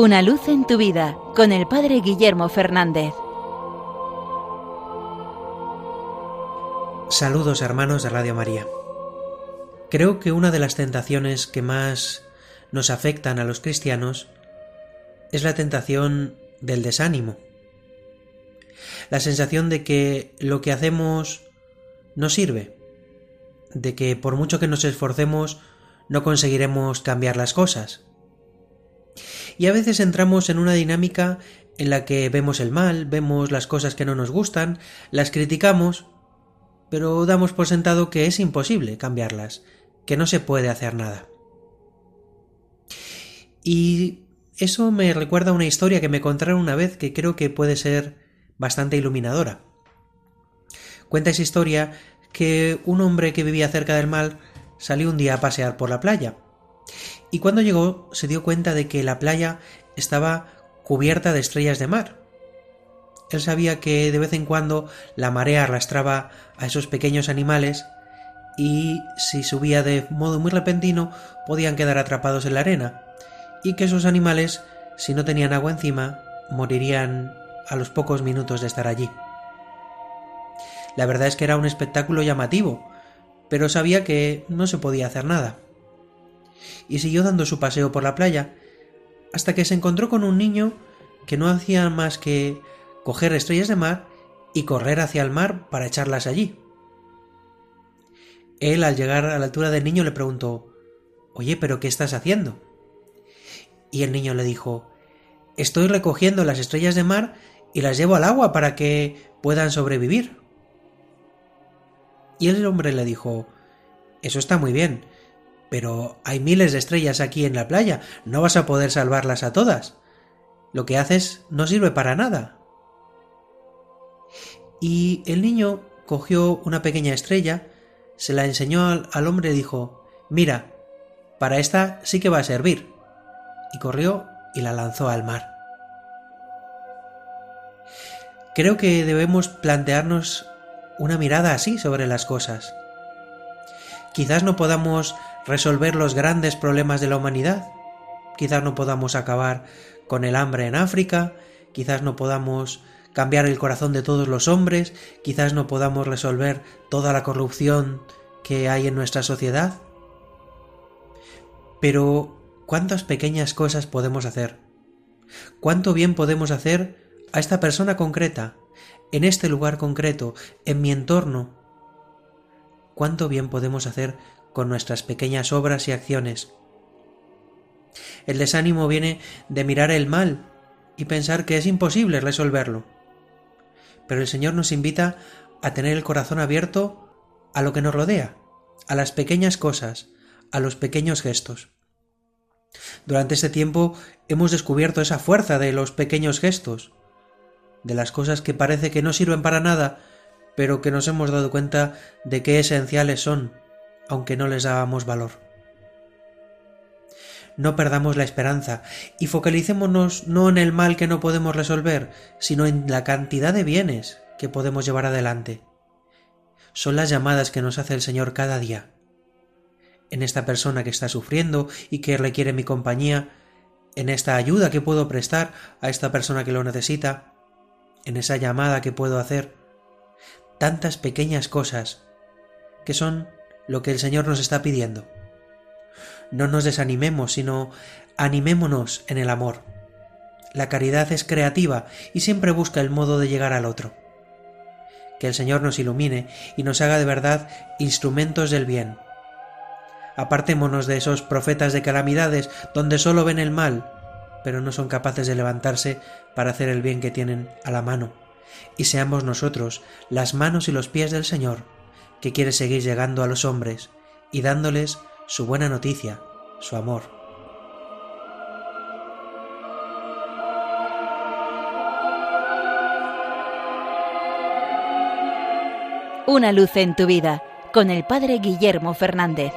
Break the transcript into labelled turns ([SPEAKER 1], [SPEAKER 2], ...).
[SPEAKER 1] Una luz en tu vida con el Padre Guillermo Fernández.
[SPEAKER 2] Saludos hermanos de Radio María. Creo que una de las tentaciones que más nos afectan a los cristianos es la tentación del desánimo. La sensación de que lo que hacemos no sirve, de que por mucho que nos esforcemos no conseguiremos cambiar las cosas. Y a veces entramos en una dinámica en la que vemos el mal, vemos las cosas que no nos gustan, las criticamos, pero damos por sentado que es imposible cambiarlas, que no se puede hacer nada. Y eso me recuerda a una historia que me contaron una vez que creo que puede ser bastante iluminadora. Cuenta esa historia que un hombre que vivía cerca del mar salió un día a pasear por la playa. Y cuando llegó se dio cuenta de que la playa estaba cubierta de estrellas de mar. Él sabía que de vez en cuando la marea arrastraba a esos pequeños animales y si subía de modo muy repentino podían quedar atrapados en la arena y que esos animales, si no tenían agua encima, morirían a los pocos minutos de estar allí. La verdad es que era un espectáculo llamativo, pero sabía que no se podía hacer nada. Y siguió dando su paseo por la playa, hasta que se encontró con un niño que no hacía más que coger estrellas de mar y correr hacia el mar para echarlas allí. Él, al llegar a la altura del niño, le preguntó Oye, pero ¿qué estás haciendo? Y el niño le dijo Estoy recogiendo las estrellas de mar y las llevo al agua para que puedan sobrevivir. Y el hombre le dijo Eso está muy bien, pero hay miles de estrellas aquí en la playa, no vas a poder salvarlas a todas. Lo que haces no sirve para nada. Y el niño cogió una pequeña estrella, se la enseñó al, hombre y dijo Mira, para esta sí que va a servir. Y corrió y la lanzó al mar. Creo que debemos plantearnos una mirada así sobre las cosas. Quizás no podamos resolver los grandes problemas de la humanidad, quizás no podamos acabar con el hambre en África, quizás no podamos cambiar el corazón de todos los hombres, quizás no podamos resolver toda la corrupción que hay en nuestra sociedad. Pero, ¿cuántas pequeñas cosas podemos hacer? ¿Cuánto bien podemos hacer a esta persona concreta, en este lugar concreto, en mi entorno, cuánto bien podemos hacer con nuestras pequeñas obras y acciones. El desánimo viene de mirar el mal y pensar que es imposible resolverlo. Pero el Señor nos invita a tener el corazón abierto a lo que nos rodea, a las pequeñas cosas, a los pequeños gestos. Durante este tiempo hemos descubierto esa fuerza de los pequeños gestos, de las cosas que parece que no sirven para nada, pero que nos hemos dado cuenta de qué esenciales son, aunque no les dábamos valor. No perdamos la esperanza y focalicémonos no en el mal que no podemos resolver, sino en la cantidad de bienes que podemos llevar adelante. Son las llamadas que nos hace el Señor cada día. En esta persona que está sufriendo y que requiere mi compañía, en esta ayuda que puedo prestar a esta persona que lo necesita, en esa llamada que puedo hacer, tantas pequeñas cosas que son lo que el Señor nos está pidiendo. No nos desanimemos, sino animémonos en el amor. La caridad es creativa y siempre busca el modo de llegar al otro. Que el Señor nos ilumine y nos haga de verdad instrumentos del bien. Apartémonos de esos profetas de calamidades donde solo ven el mal pero no son capaces de levantarse para hacer el bien que tienen a la mano, y seamos nosotros las manos y los pies del Señor, que quiere seguir llegando a los hombres y dándoles su buena noticia, su amor.
[SPEAKER 1] Una luz en tu vida con el Padre Guillermo Fernández.